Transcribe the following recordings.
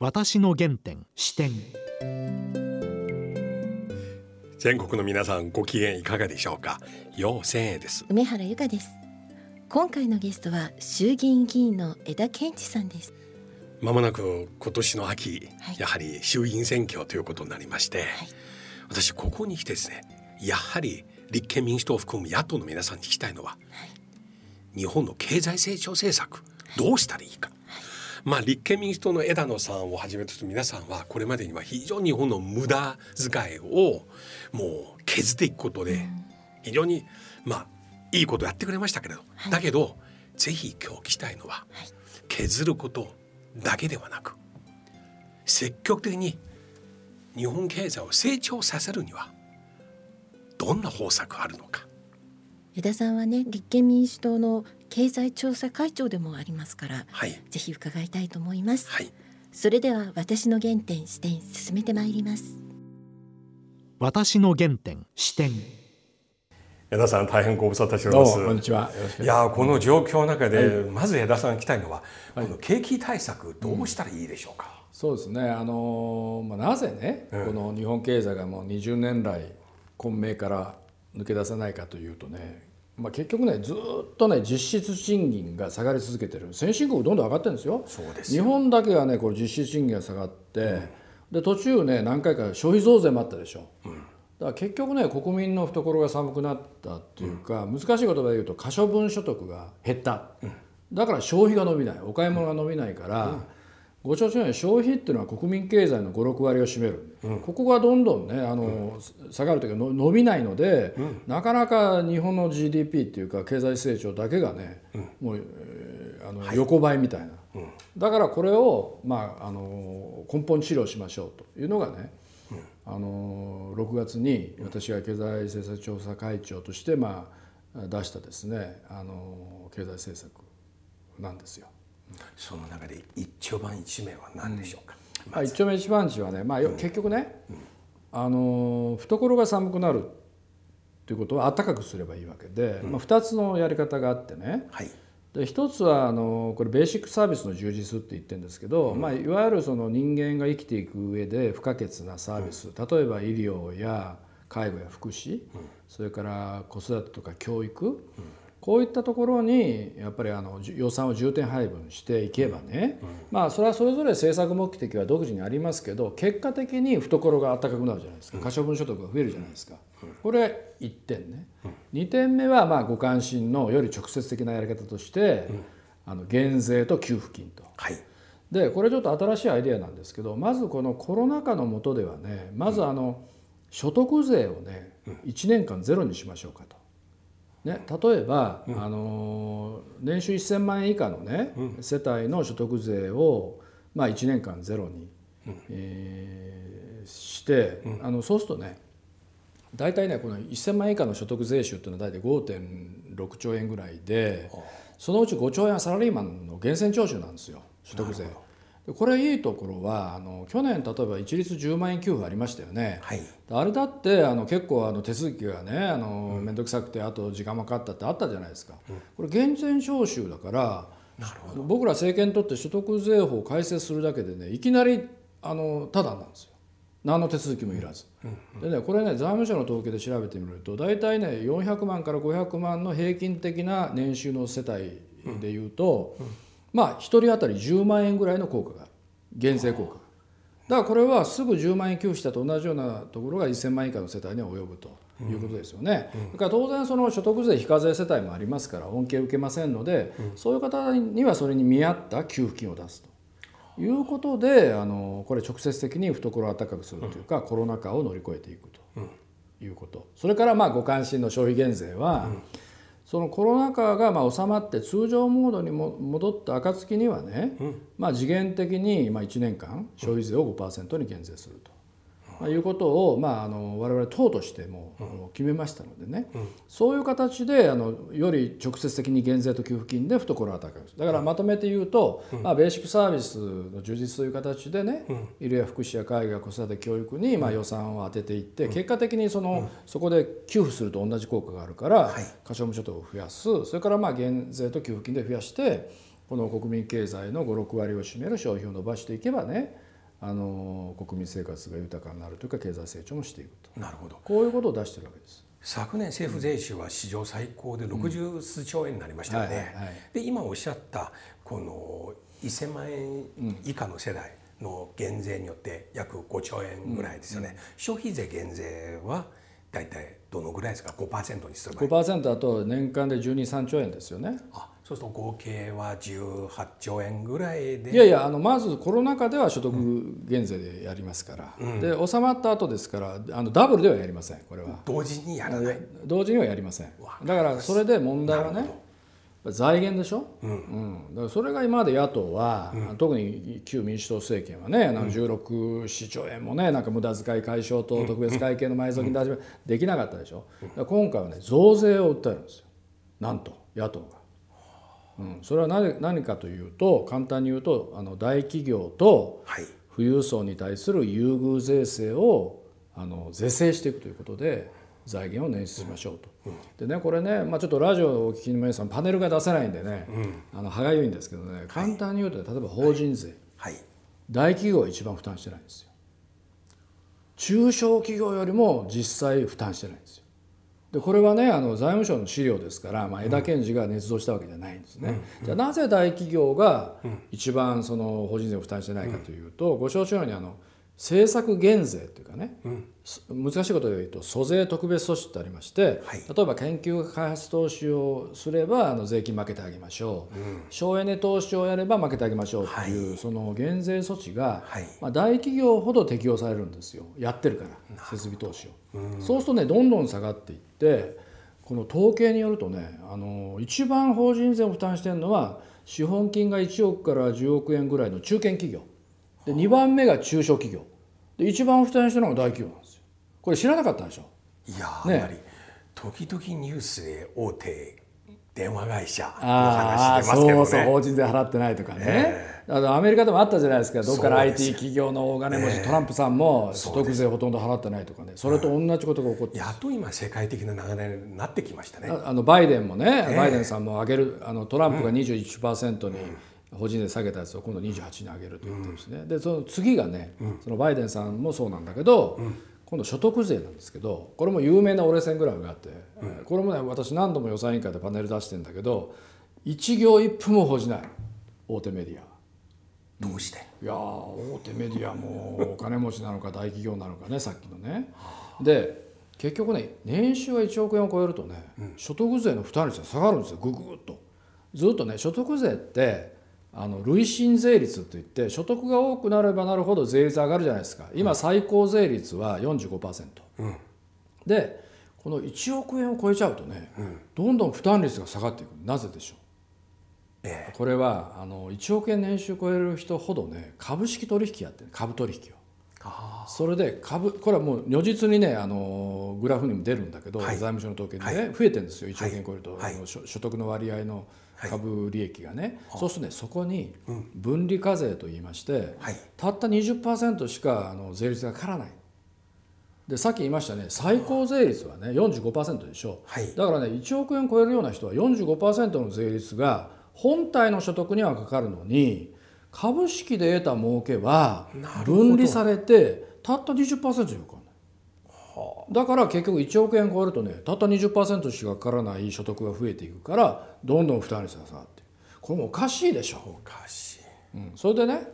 私の原点視点。全国の皆さんご機嫌いかがでしょうか？陽千恵です。梅原由香です。今回のゲストは衆議院議員の枝健一さんです。まもなく今年の秋、はい。やはり衆院選挙ということになりまして、はい。私ここに来てですねやはり立憲民主党を含む野党の皆さんに聞きたいのは、日本の経済成長政策どうしたらいいか、まあ立憲民主党の枝野さんをはじめとする皆さんはこれまでには非常に日本の無駄遣いをもう削っていくことで非常にまあいいことやってくれましたけれど、はい。だけどぜひ今日聞きたいのは、はい。削ることだけではなく積極的に日本経済を成長させるにはどんな方策があるのか枝さんはね立憲民主党の経済調査会長でもありますからはい。ぜひ伺いたいと思います、はい。それでは私の原点視点進めてまいります。私の原点視点。枝さん大変ご無沙汰しておりどうますもこんにちは。いやーこの状況の中で、まず枝さん聞きたいのは、この景気対策どうしたらいいでしょうか、そうですね。あのーまあなぜね、この日本経済がもう20年来混迷から抜け出せないかというとね、まあ結局ねずっとね実質賃金が下がり続けてる。先進国どんどん上がってるんですよ。日本だけがねこれ実質賃金が下がって、で途中ね何回か消費増税もあったでしょ。だから結局ね国民の懐が寒くなったっていうか、難しい言葉で言うと可処分所得が減った、だから消費が伸びない。お買い物が伸びないから、ご承知のように消費っていうのは国民経済の56割を占める、ここがどんどんねあの、下がるというかの伸びないので、なかなか日本の GDP っていうか経済成長だけがね、もう、えーあの横ばいみたいな、だからこれを、まあ、あの根本治療しましょうというのがね、あの6月に私が経済政策調査会長として、まあ、出したですねあの経済政策なんですよ。その中で一丁番一名は何でしょうか、まあ、一丁目一番地はね、まあ、よ結局ね、あの懐が寒くなるということは暖かくすればいいわけで、まあ、2つのやり方があってね。はい。で一つはあのこれベーシックサービスの充実って言ってるんですけど、まあ、いわゆるその人間が生きていく上で不可欠なサービス、例えば医療や介護や福祉、それから子育てとか教育、こういったところにやっぱりあのじ予算を重点配分していけばね、まあそれはそれぞれ政策目的は独自にありますけど結果的に懐が暖かくなるじゃないですか。可処分所得が増えるじゃないですか、これ1点ね、2点目はまあご関心のより直接的なやり方として、あの減税と給付金と。はい。でこれちょっと新しいアイデアなんですけどまずこのコロナ禍の下ではねまずあの所得税をね1年間ゼロにしましょうかと。ね、例えば、あの年収1,000万円以下のね、世帯の所得税を、まあ、1年間ゼロに、えーして、あのそうするとね大体ねこの1,000万円以下の所得税収っていうのは大体5.6兆円ぐらいでそのうち5兆円はサラリーマンの源泉徴収なんですよ所得税。でこれいいところはあの去年例えば一律10万円給付ありましたよね。はいあれだってあの結構あの手続きがねあの面倒くさくてあと時間もかかったってあったじゃないですか。これ源泉徴収だから僕ら政権にとって所得税法を改正するだけでねいきなりあのタダなんですよ。何の手続きもいらず。でねこれね財務省の統計で調べてみると大体ね400万から500万の平均的な年収の世帯でいうと、まあ1人当たり10万円ぐらいの効果がある減税効果が。だからこれはすぐ10万円給付したと同じようなところが1000万円以下の世帯には及ぶということですよね。だから当然その所得税非課税世帯もありますから恩恵を受けませんので、そういう方にはそれに見合った給付金を出すと。いうことであのこれ直接的に懐を温かくするというか、コロナ禍を乗り越えていくということ、それからまあご関心の消費減税は、そのコロナ禍がまあ収まって通常モードにも戻った暁にはね、まあ次元的にまあ1年間消費税を5%に減税すると。まあいうことを、まあ、あの我々党としても決めましたのでね、そういう形であのより直接的に減税と給付金で懐を温かくす。るだからまとめて言うと、まあ、ベーシックサービスの充実という形でね、医療や福祉や介護や子育て教育にまあ予算を当てていって、結果的にその、そこで給付すると同じ効果があるから、可処分所得を増やす。それからまあ減税と給付金で増やしてこの国民経済の56割を占める消費を伸ばしていけばねあの国民生活が豊かになるというか経済成長もしていくと。なるほど。こういうことを出してるわけです。昨年政府税収は史上最高で60数兆円になりましたよね。はいはいはい。で今おっしゃったこの1000万円以下の世代の減税によって約5兆円ぐらいですよね。消費税減税はだいたいどのぐらいですか？5%にする場合5%だと年間で12、3兆円ですよね。あそうすると合計は18兆円ぐらいで。いやいやあのまずコロナ禍では所得減税でやりますから、で収まった後ですからあのダブルではやりませんこれは。同時にやらない。同時にはやりません。わだからそれで問題はね財源でしょ、うん。だからそれが今まで野党は、特に旧民主党政権はね、あの16兆円もねなんか無駄遣い解消と特別会計の埋蔵金出しできなかったでしょ、今回はね増税を訴えるんですよ。なんと野党が。うん、それは何何かというと簡単に言うとあの大企業とはい。富裕層に対する優遇税制をあの是正していくということで財源を捻出しましょうと。でねこれね、まあ、ちょっとラジオをお聞きの皆さんパネルが出せないんでね、あの歯がゆいんですけどね簡単に言うと、ね、例えば法人税、はい。大企業が一番負担してないんですよ。中小企業よりも実際負担してないんでこれはねあの財務省の資料ですから、まあ、枝健二が捏造したわけじゃないんですね。じゃあなぜ大企業が一番その法人税を負担してないかというと、ご承知のようにあの政策減税というかね、す難しいことを言うと租税特別措置ってありまして、はい。例えば研究開発投資をすればあの税金負けてあげましょう、省エネ投資をやれば負けてあげましょうっていう、その減税措置が、はい。まあ、大企業ほど適用されるんですよ。やってるから設備投資を、そうするとねどんどん下がっていってこの統計によるとねあの一番法人税を負担してるのは資本金が1億から10億円ぐらいの中堅企業で2番目が中小企業。で一番負担してるのが大企業なんですよ。これ知らなかったでしょ？いやー、ね。やっぱり時々ニュースで大手電話会社の話出ますけどね。そうそう法人税払ってないとかね、あのアメリカでもあったじゃないですか。どっから IT 企業の大金持ち、トランプさんも所得税ほとんど払ってないとかね。それと同じことが起こってやっと今世界的な流れになってきましたね。ああのバイデンもね、バイデンさんも上げるあのトランプが21%に法人税下げたやつを今度28に上げると言ってですね、でその次がね、そのバイデンさんもそうなんだけど、今度所得税なんですけどこれも有名な折れ線グラフがあって、これもね私何度も予算委員会でパネル出してんだけど一行一分も報じない大手メディア。どうして？いやー大手メディアもお金持ちなのか大企業なのかね さっきのね。で結局ね年収が1億円を超えるとね、所得税の負担率が下がるんですよ。ぐぐっと。ずっとね所得税ってあの累進税率って言って所得が多くなればなるほど税率上がるじゃないですか。今最高税率は45%、でこの1億円を超えちゃうとね、どんどん負担率が下がっていく。なぜでしょう？えこれはあの1億円年収超える人ほどね株式取引やってる株取引を。あそれで株これはもう如実にねあのグラフにも出るんだけど、はい。財務省の統計でね、は増えてるんですよ。1億円超えると、はい。所得の割合の株利益がね、そうするとねそこにうん分離課税といいまして、はい。たった20%しかあの税率がかからない。でさっき言いましたね最高税率はね45%でしょ、はい。だからね1億円超えるような人は45%の税率が本体の所得にはかかるのに株式で得た儲けは分離されてたった20%しかかかんないだから結局1億円超えるとねたった20%しかかからない所得が増えていくからどんどん負担率が下がって。これもおかしいでしょ。おかしい。うん、それでね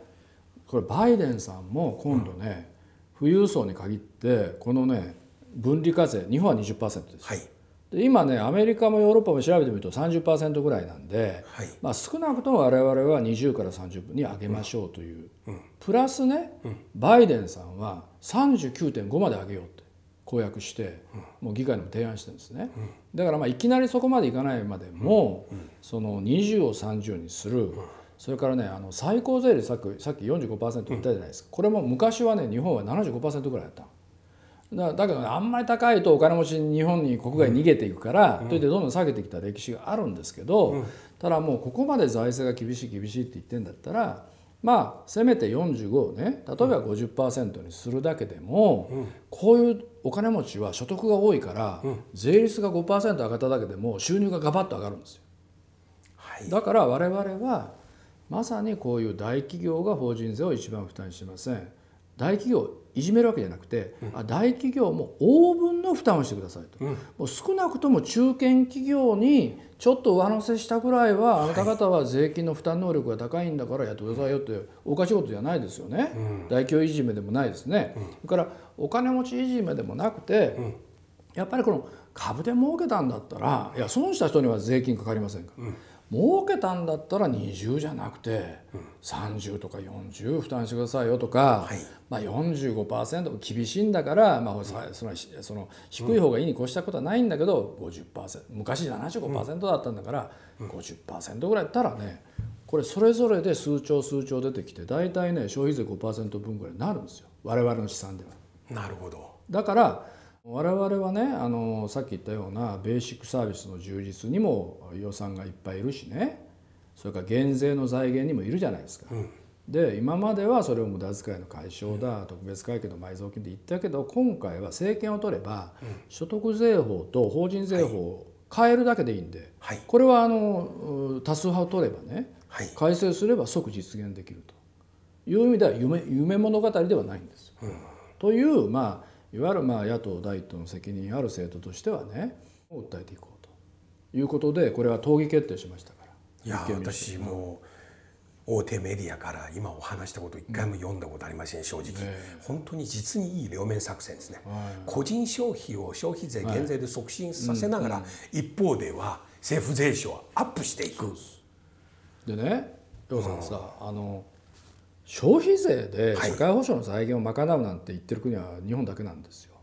これバイデンさんも今度ね、富裕層に限ってこのね分離課税日本は20%です、はい。で今ねアメリカもヨーロッパも調べてみると30%ぐらいなんで、はい。まあ、少なくとも我々は20から30分に上げましょうという、プラスね、バイデンさんは39.5まで上げようって公約して、もう議会にも提案してるんですね、だからまあいきなりそこまでいかないまでも、その20を30にする、それからねあの最高税率さっきさっき45%言ったじゃないですか、これも昔はね日本は75%ぐらいだっただだけどねあんまり高いとお金持ちに日本に国外に逃げていくから、といってどんどん下げてきた歴史があるんですけど、ただもうここまで財政が厳しい厳しいって言ってんだったらまあせめて45をね例えば50%にするだけでも、こういうお金持ちは所得が多いから、税率が5%上がっただけでも収入がガバッと上がるんですよ。はい。だから我々はまさにこういう大企業が法人税を一番負担してません大企業いじめるわけじゃなくて、あ大企業も応分の負担をしてくださいと、もう少なくとも中堅企業にちょっと上乗せしたぐらいはあなた方は税金の負担能力が高いんだからやってくださいよっておかしいことじゃないですよね、大企業いじめでもないですね、それからお金持ちいじめでもなくて、やっぱりこの株で儲けたんだったらいや損した人には税金かかりませんから、儲けたんだったら20じゃなくて30とか40負担してくださいよとか、まあ、45%厳しいんだから、まあ、そのその低い方がいいに越したことはないんだけど50%昔75%だったんだから50%ぐらいだったらねこれそれぞれで数兆数兆出てきて大体ね消費税5%分ぐらいになるんですよ。我々の試算では。なるほど。だから我々はねあのさっき言ったようなベーシックサービスの充実にも予算がいっぱいいるしね。それから減税の財源にもいるじゃないですか。で今まではそれを無駄遣いの解消だ、特別会計の埋蔵金で言ったけど今回は政権を取れば、所得税法と法人税法を変えるだけでいいんで、はい。これはあの多数派を取ればね、はい。改正すれば即実現できるという意味では夢夢物語ではないんです。という、まあ、いわゆるまあ野党第一党の責任ある政党としてはね訴えていこうと。いうことでこれは党議決定しましたから。いや私も大手メディアから今お話したこと一回も読んだことありません正直、本当に実にいい両面作戦ですね、個人消費を消費税減税で促進させながら、一方では政府税収をアップしていく。でね楊さんさ、あの消費税ではい。社会保障の財源を賄うなんて言ってる国は日本だけなんですよ。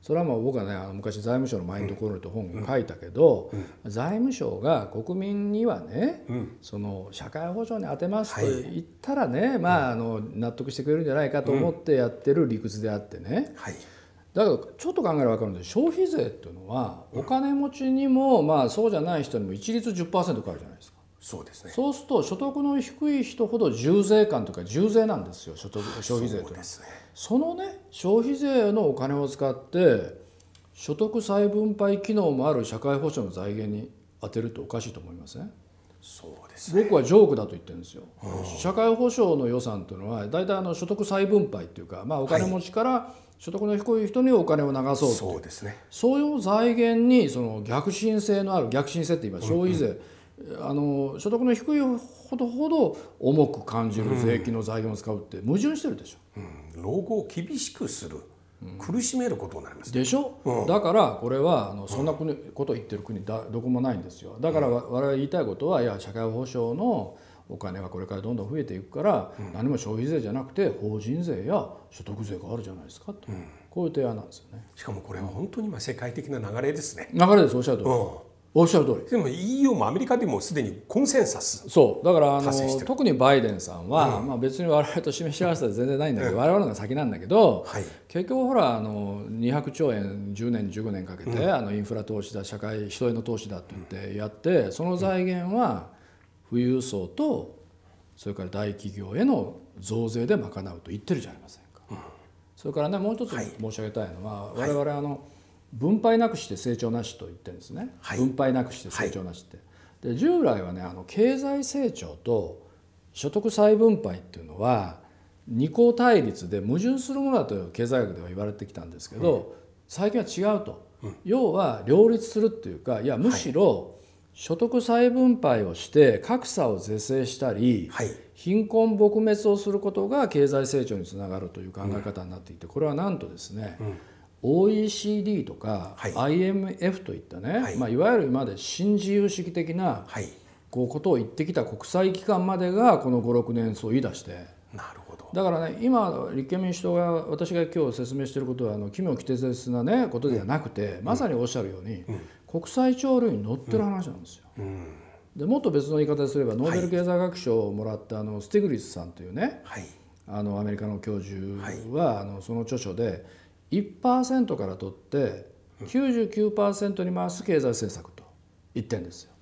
それはまあ僕はねあの昔財務省のマインドコントロールと本を書いたけど、財務省が国民にはね、その社会保障に充てますとはい言ったらね、まああの納得してくれるんじゃないかと思ってやってる理屈であってね、はい。だけどちょっと考えれば分かるんです消費税っていうのはお金持ちにもまあそうじゃない人にも一律10%かかるじゃないですか。そうですね。そうすると所得の低い人ほど重税感とか重税なんですよ所得消費税というのは。そね。そのね消費税のお金を使って所得再分配機能もある社会保障の財源に充てるっておかしいと思いません？そうです僕はジョークだと言ってるんですよ。社会保障の予算というのは大体あの所得再分配っていうか、まあ、お金持ちから所得の低い人にお金を流そうとそうですねそういう財源にその逆進性のある逆進性って言います消費税、あの所得の低いほどほど重く感じる税金の財源を使うって矛盾してるでしょ。うん。老後を厳しくする。苦しめることになります。ねでしょ、だからこれはあのそんな国ことを言ってる国だどこもないんですよ。だからわ我々言いたいことはいや社会保障のお金はこれからどんどん増えていくから、何も消費税じゃなくて法人税や所得税があるじゃないですかと、こういう提案なんですよね。しかもこれは本当に今世界的な流れですね。流れです。おっしゃる通り、うんおっしゃる通り。でも EU もアメリカでもすでにコンセンサスそう。だからあの特にバイデンさんは、まあ、別に我々と示し合わせは全然ないんだけど、我々のが先なんだけど、はい。結局ほらあの200兆円10年15年かけて、あのインフラ投資だ社会人への投資だって言ってやってその財源は富裕層とそれから大企業への増税で賄うと言ってるじゃありませんか。それからねもう一つはい。申し上げたいのは、我々あの分配なくして成長なしと言ってるんですね、はい。分配なくして成長なしって。で従来はねあの経済成長と所得再分配っていうのは二項対立で矛盾するものだと経済学では言われてきたんですけど、最近は違うと、要は両立するっていうかい。やむしろ所得再分配をして格差を是正したり、はい。貧困撲滅をすることが経済成長につながるという考え方になっていてこれはなんとですね、OECD とかはい。IMF といったね、はい。いまあ、いわゆる今まで新自由主義的なはい。こうことを言ってきた国際機関までがこの56年そう言い出して。なるほど。だからね今立憲民主党が私が今日説明していることはあの奇妙奇鉄烈なねことではなくて、まさにおっしゃるように、国際潮流に乗ってる話なんですよ。でもっと別の言い方ですればノーベル経済学賞をもらったあのスティグリスさんというねはい。あのアメリカの教授は、あのその著書で1%から取って99%に回す経済政策と言ってるんですよ。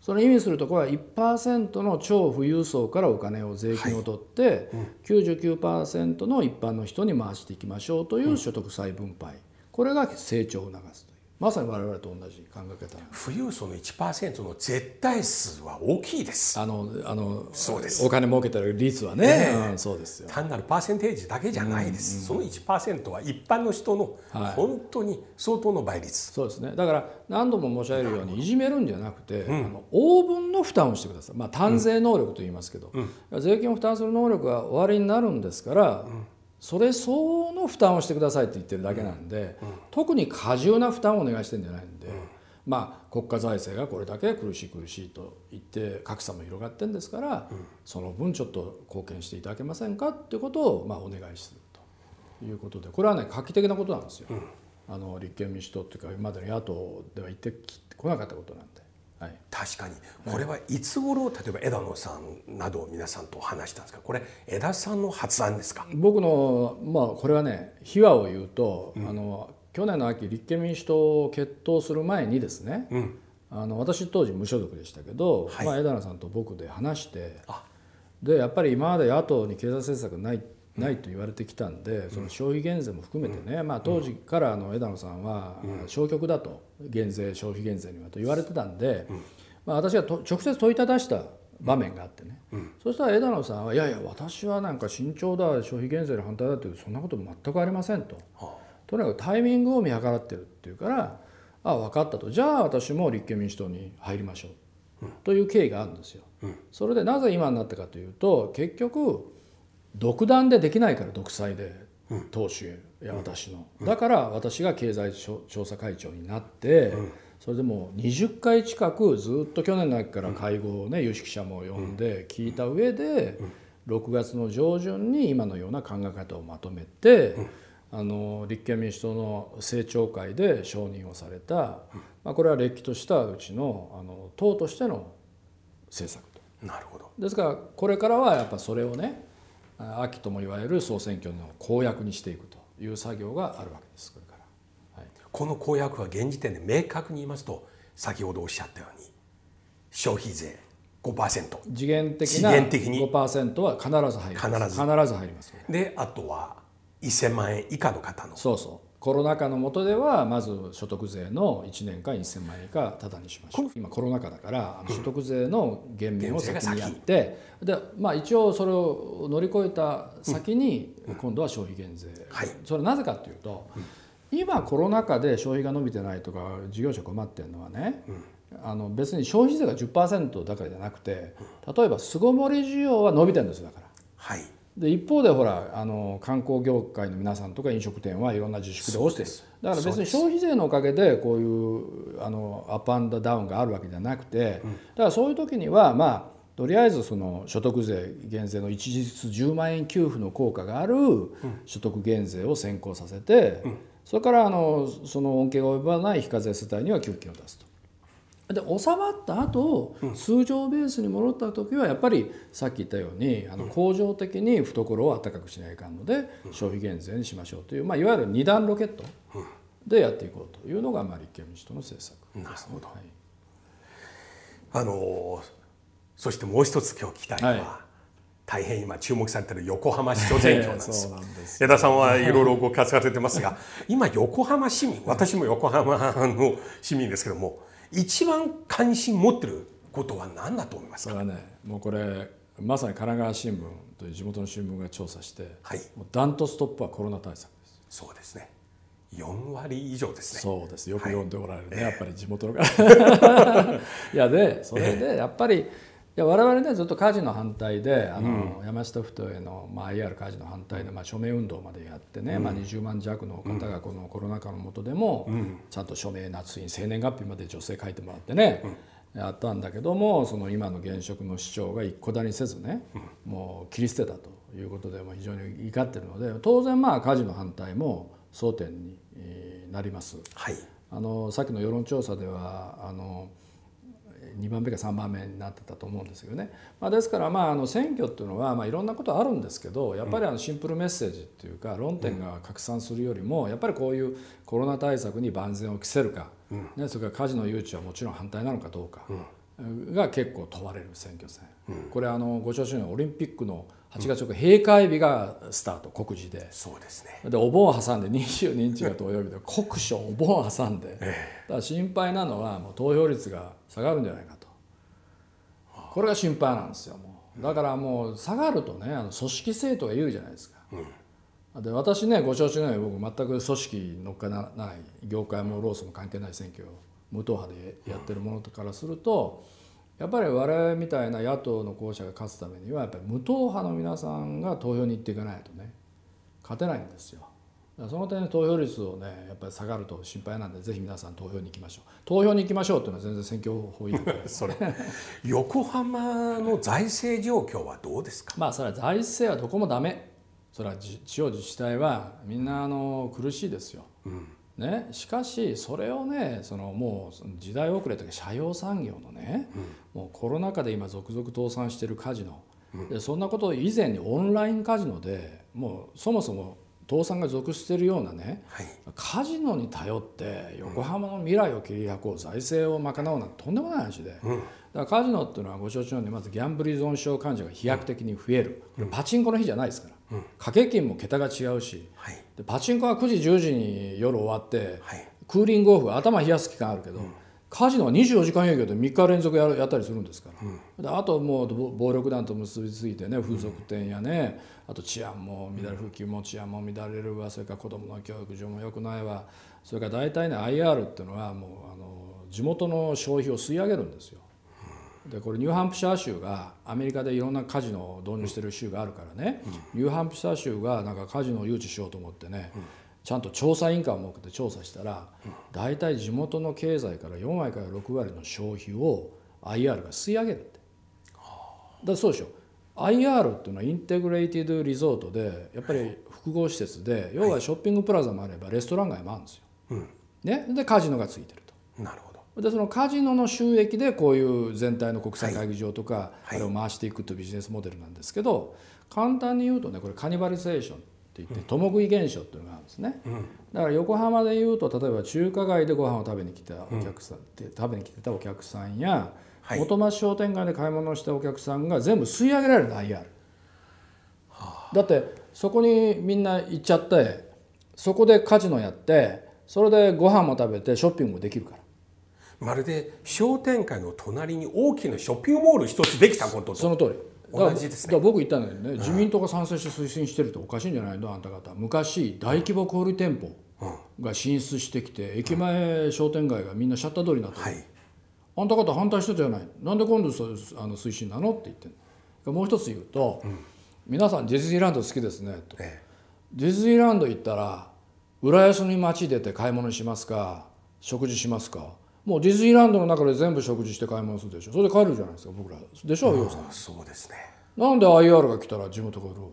その意味するところは1%の超富裕層からお金を税金を取って、99%の一般の人に回していきましょうという所得再分配。これが成長を促すとまさに我々と同じ考え方。富裕層の1%の絶対数は大きいです。あのあのそうです。お金儲けてる率はね、ねえ。うんそうですよ。単なるパーセンテージだけじゃないです、その1%は一般の人のはい。本当に相当の倍率、そうですね。だから何度も申し上げるようにいじめるんじゃなくて、あの応分の負担をしてください、まあ、単税能力と言いますけど、税金を負担する能力が終わりになるんですから、それ相応の負担をしてくださいって言ってるだけなんで、特に過重な負担をお願いしてるんじゃないんで、まあ、国家財政がこれだけ苦しい苦しいと言って格差も広がってるんですから、その分ちょっと貢献していただけませんかっていうことをまあお願いするということでこれはね画期的なことなんですよ。あの立憲民主党っていうか今までの野党では言ってこなかったことなんで、はい、確かに。これはいつ頃例えば枝野さんなど皆さんと話したんですか？これ枝さんの発案ですか？僕のまあこれはね秘話を言うと、あの去年の秋立憲民主党を決闘する前にですね、うん。あの私当時無所属でしたけど、はい。まあ、枝野さんと僕で話してあ。でやっぱり今まで野党に経済政策ないないと言われてきたんで、その消費減税も含めてね、まあ、当時からあの枝野さんは消極だと減税消費減税にはと言われてたんで、まあ、私がと直接問いただした場面があってね、そしたら枝野さんは「いやいや私はなんか慎重だ消費減税に反対だ」ってそんなこと全くありませんと。とにかくタイミングを見計らってるっていうから「あ分かった」と「じゃあ私も立憲民主党に入りましょう」という経緯があるんですよ。それでなぜ今になったかというと結局独断でできないから独裁で党首や私の、だから私が経済調査会長になって、それでもう20回近くずっと去年の秋から会合をね有識者も呼んで聞いた上で、6月の上旬に今のような考え方をまとめて、あの立憲民主党の政調会で承認をされた、まあ、これはれっきとしたうちのあの党としての政策と。なるほど。ですからこれからはやっぱそれをねあ秋ともいわゆる総選挙の公約にしていくという作業があるわけですこれから。はい。この公約は現時点で明確に言いますと先ほどおっしゃったように消費税5%次元的な次元的に5%は必ず入ります。必ず。必ず入ります。であとは1000万円以下の方のそうそうコロナ禍の下ではまず所得税の1年間1000万円以下タダにしましょう今コロナ禍だから所得税の減免を先にやってで、まあ、一応それを乗り越えた先に今度は消費減税、はい。それはなぜかというと今コロナ禍で消費が伸びてないとか事業者困ってるのはね、あの別に消費税が10%だからじゃなくて例えば巣ごもり需要は伸びてるんですよだから。はいで一方でほらあの観光業界の皆さんとか飲食店はいろんな自粛で落ちてる。だから別に消費税のおかげでこういうあのアップアンドダウンがあるわけじゃなくて、だからそういう時にはまあとりあえずその所得税減税の一律10万円給付の効果がある所得減税を先行させて、それからあのその恩恵が及ばない非課税世帯には給付金を出すと。で収まった後、通常ベースに戻った時はやっぱりさっき言ったようにあの恒常的に懐を温かくしないかんので、消費減税にしましょうという、まあ、いわゆる二段ロケットでやっていこうというのが、まあ、立憲民主党の政策です、ね。なるほど。はい。あのそしてもう一つ今日聞きたいのは、はい。大変今注目されている横浜市長選挙なんです そうなんです江田さんはいろいろご活躍されてますが 今横浜市民私も横浜の市民ですけども一番関心持ってることは何だと思いますか？ねもうこれまさに神奈川新聞という地元の新聞が調査して、はい。もうダントツトップはコロナ対策です。そうですね。4割以上ですね。そうです。よくはい。読んでおられるね、やっぱり地元の方。いやでそれでやっぱりいや我々ねずっと火事の反対であの、山下ふ頭への、まあ、IR 火事の反対で、まあ、署名運動までやってね、まあ、20万弱の方がこのコロナ禍の下でも、ちゃんと署名捺印生年月日まで女性書いてもらってね、やったんだけどもその今の現職の市長が一個だにせずね、もう切り捨てたということでも非常に怒ってるので当然まあ火事の反対も争点にえーなります。はい。あのさっきの世論調査ではあの2番目か3番目になってたと思うんですけどね、まあ、ですからまああの選挙っていうのはまあいろんなことあるんですけどやっぱりあのシンプルメッセージっていうか論点が拡散するよりもやっぱりこういうコロナ対策に万全を期せるか、ね、それからカジノ誘致はもちろん反対なのかどうかが結構問われる選挙戦、これあのご承知のようにオリンピックの8月4日閉会日がスタート告示で。そうですね。でお盆挟んで22日が投票日で酷暑お盆挟んで、だから心配なのはもう投票率が下がるんじゃないかと。これが心配なんですよもう。だからもう下がるとねあの組織性とか言うじゃないですか、で私ねご承知のように僕全く組織に乗っからない業界もローソンも関係ない選挙を無党派でやってるものからすると、やっぱり我々みたいな野党の候補者が勝つためにはやっぱり無党派の皆さんが投票に行っていかないとね勝てないんですよ。その点で投票率をねやっぱり下がると心配なんでぜひ皆さん投票に行きましょう。投票に行きましょうっていうのは全然選挙法違反 それ。横浜の財政状況はどうですか？まあそれは財政はどこもダメ。それは地方自治体はみんなあの苦しいですよ、ね、しかしそれをねそのもう時代遅れというか社用産業のね、もうコロナ禍で今続々倒産しているカジノ、でそんなこと以前にオンラインカジノでもうそもそも倒産が続しているようなね、はい。カジノに頼って横浜の未来を切り開こう財政を賄おうなんてとんでもない話で、だからカジノっていうのはご承知のようにまずギャンブル依存症患者が飛躍的に増える、パチンコの日じゃないですから、掛け金も桁が違うし。はい。でパチンコは9時10時に夜終わって、はい。クーリングオフ頭冷やす期間あるけど、カジノは24時間営業で3日連続やるやったりするんですから、であともうぼ暴力団と結びついてね風俗店やね、あと治安も乱れる風紀も治安も乱れるわそれから子どもの教育上も良くないわ。それから大体ね IR っていうのはもうあの地元の消費を吸い上げるんですよ。でこれニューハンプシャー州がアメリカでいろんなカジノを導入してる州があるからね、ニューハンプシャー州がなんかカジノを誘致しようと思ってね、ちゃんと調査委員会を設けて調査したら、大体地元の経済から4割から6割の消費を IR が吸い上げるって。だそうでしょ。IR っていうのは Integrated Resort でやっぱり複合施設で要はショッピングプラザもあればレストラン街もあるんですよ。ね、でカジノがついてると。なるほどでそのカジノの収益でこういう全体の国際会議場とか、はい。あれを回していくというビジネスモデルなんですけど簡単に言うとねこれカニバリゼーションって言って共食い現象っていうのがあるんですね、だから横浜で言うと例えば中華街でご飯を食べに来たお客さん、で食べに来てたお客さんや、はい。元町商店街で買い物をしたお客さんが全部吸い上げられるの IR、だってそこにみんな行っちゃってそこでカジノやってそれでご飯も食べてショッピングもできるから。まるで商店街の隣に大きなショッピングモール一つできたことと。その通り。同じですね。だから僕言ったのにね、自民党が賛成して推進してるっておかしいんじゃないの？あんた方。昔大規模小売店舗が進出してきて、駅前商店街がみんなシャッター通りになってる、はい。あんた方反対したじゃないなんで今度そうあの推進なの？って言ってるの。もう一つ言うと、皆さんディズニーランド好きですね。と。え。ディズニーランド行ったら浦安に街出て買い物しますか？食事しますか？もうディズニーランドの中で全部食事して買い物するでしょ。それで帰るじゃないですか僕ら。でしょ洋さん。えそうですね。なんで IR が来たら地元が潤うの？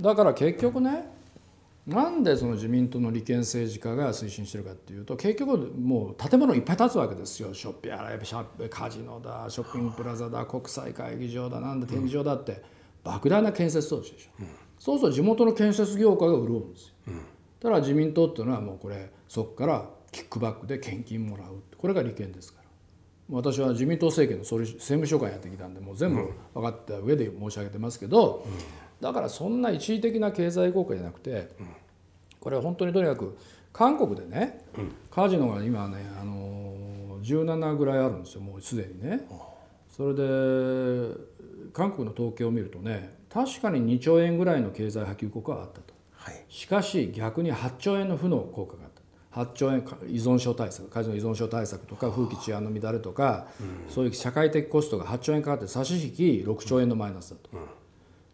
だから結局ねなんでその自民党の利権政治家が推進してるかっていうと結局もう建物いっぱい建つわけですよ。ショッピアラシャップカジノだショッピングプラザだ国際会議場だなんだ展示場だって、莫大な建設投資でしょ、そうすると地元の建設業界が潤うんですよ、だから自民党っていうのはもうこれそこからキックバックで献金もらうこれが利権ですから私は自民党政権の総理政務所官やってきたんでもう全部分かった上で申し上げてますけど、だからそんな一時的な経済効果じゃなくて、これは本当にとにかく韓国でね、カジノが今ね、あの17ぐらいあるんですよもうすでにね。それで韓国の統計を見るとね確かに2兆円ぐらいの経済波及効果はあったと。はいしかし逆に8兆円の負の効果が8兆円か依存症対策カジノ依存症対策とか風紀治安の乱れとか、そういう社会的コストが8兆円かかって差し引き6兆円のマイナスだと、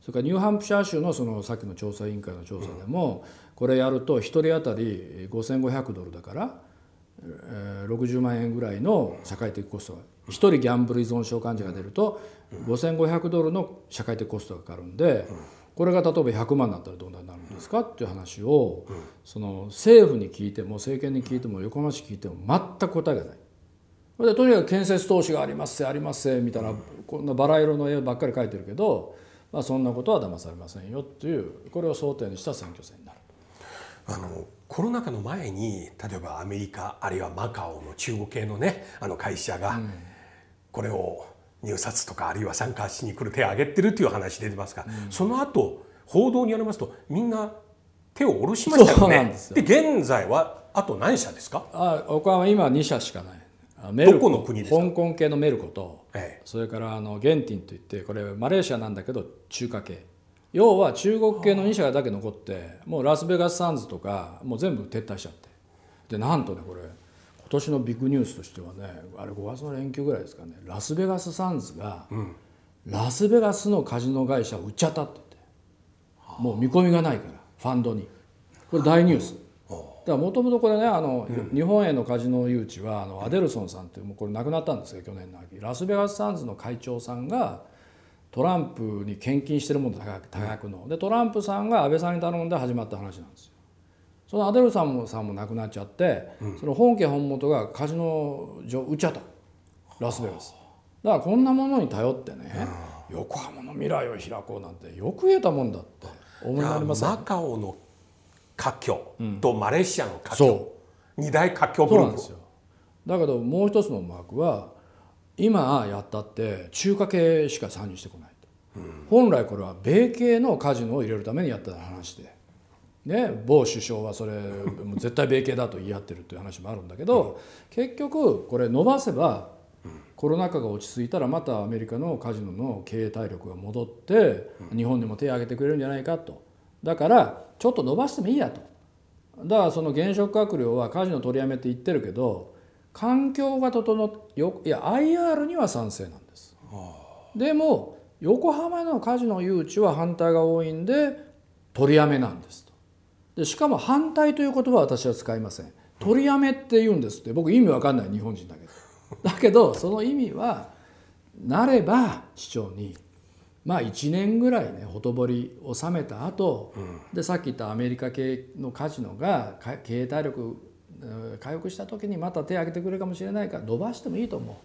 それからニューハンプシャー州のそのさっきの調査委員会の調査でも、これやると1人当たり5500ドルだから、えー60万円ぐらいの社会的コストが1人ギャンブル依存症患者が出ると5500ドルの社会的コストがかかるんでこれが例えば100万になったらどうなるんですかっていう話をその政府に聞いても政権に聞いても横浜市聞いても全く答えがない。でとにかく建設投資がありますせありますせみたいなこんなバラ色の絵ばっかり描いてるけど、まあ、そんなことは騙されませんよっていうこれを想定にした選挙戦になる。あのコロナ禍の前に例えばアメリカあるいはマカオの中国系のねあの会社がこれを入札とかあるいは参加しに来る手を挙げてるという話出てますが、その後報道によりますとみんな手を下ろしましたよね。で現在はあと何社ですか、あ横浜今2社しかない。どこの国香港系のメルコと、ええ。それからあのゲンティンといってこれマレーシアなんだけど中華系。要は中国系の2社だけ残ってもうラスベガスサンズとかもう全部撤退しちゃって。でなんとねこれ今年のビッグニュースとしてはねあれ5月の連休ぐらいですかねラスベガスサンズが、ラスベガスのカジノ会社を売っちゃったって言ってもう見込みがないからファンドに。これ大ニュース。だからもともとこれねあの、日本へのカジノ誘致はあのアデルソンさんってもうこれ亡くなったんですけど去年の秋。ラスベガスサンズの会長さんがトランプに献金してるもの多額多額の。でトランプさんが安倍さんに頼んで始まった話なんですよ。そのアデルソンもさんも亡くなっちゃって、その本家本元がカジノ場売っちゃったラスベガス。だからこんなものに頼ってね、横浜の未来を開こうなんてよく言えたもんだって思いになりますよマカオの華僑とマレーシアの華僑、そ二大華僑グループそうなんですよ。だけどもう一つの思惑は今やったって中華系しか参入してこないと、本来これは米系のカジノを入れるためにやった話で、ね、某首相はそれ もう絶対米系だと言い張ってるという話もあるんだけど、結局これ伸ばせばコロナ禍が落ち着いたらまたアメリカのカジノの経営体力が戻って日本にも手を挙げてくれるんじゃないかと。だからちょっと伸ばしてもいいやと。だからその現職閣僚はカジノ取りやめって言ってるけど環境が整っよいや IR には賛成なんです。でも横浜のカジノ誘致は反対が多いんで取りやめなんです。とでしかも反対という言葉は私は使いません。取りやめって言うんですって。僕意味わかんない日本人だけど。だけどその意味はなれば市長にまあ1年ぐらいねほとぼり収めた後、でさっき言ったアメリカ系のカジノがか経営体力うん回復した時にまた手を挙げてくれるかもしれないから伸ばしてもいいと思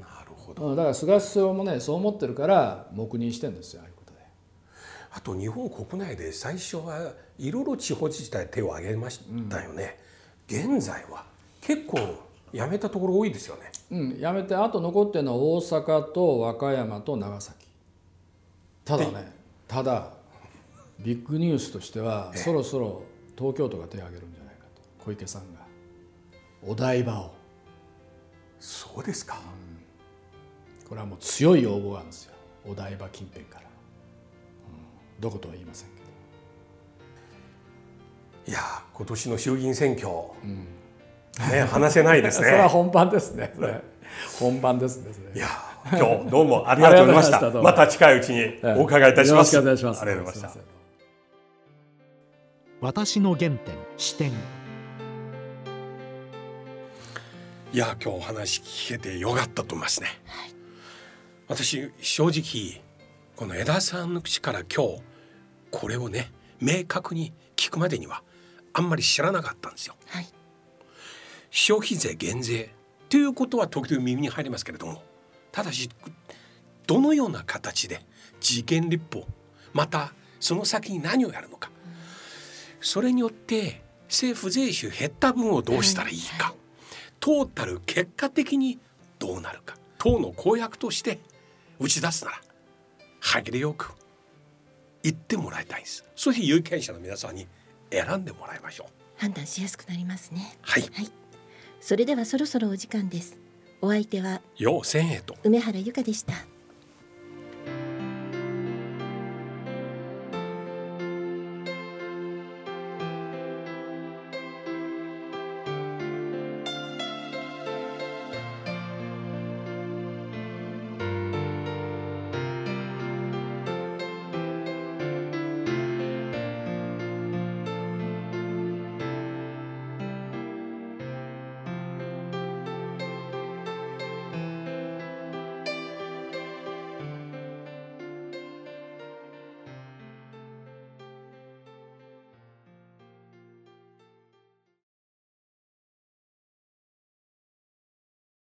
なるほど。ううんだから菅首相もねそう思ってるから黙認してんですよあと日本国内で最初はいろいろ地方自治体手を挙げましたよね、現在は。結構やめたところ多いですよね。うん、やめてあと残ってるのは大阪と和歌山と長崎。ただねただビッグニュースとしてはそろそろ東京都が手を挙げるんじゃないかと。小池さんが。お台場を。そうですか、これはもう強い要望があるんですよ。お台場近辺から、うん、どことは言いませんけど。いやー今年の衆議院選挙、ね話せないです それはね本番ですね。本番ですねいやー今日どうもありがとうございました。ました。近いうちにお伺いいたします、よろしくお願いします。ありがとうございました。私の原点視点いや今日お話聞けてよかったと思いますね、私正直この枝さんの口から今日これをね明確に聞くまでにはあんまり知らなかったんですよ。はい。消費税減税ということは時々耳に入りますけれどもただしどのような形で事件立法またその先に何をやるのかそれによって政府税収減った分をどうしたらいいか、トータル結果的にどうなるか党の公約として打ち出すなら歯切れよく言ってもらいたいんです。そして有権者の皆さんに選んでもらいましょう。判断しやすくなりますね。はい。はい。それではそろそろお時間です。お相手はよう千円と。梅原由香でした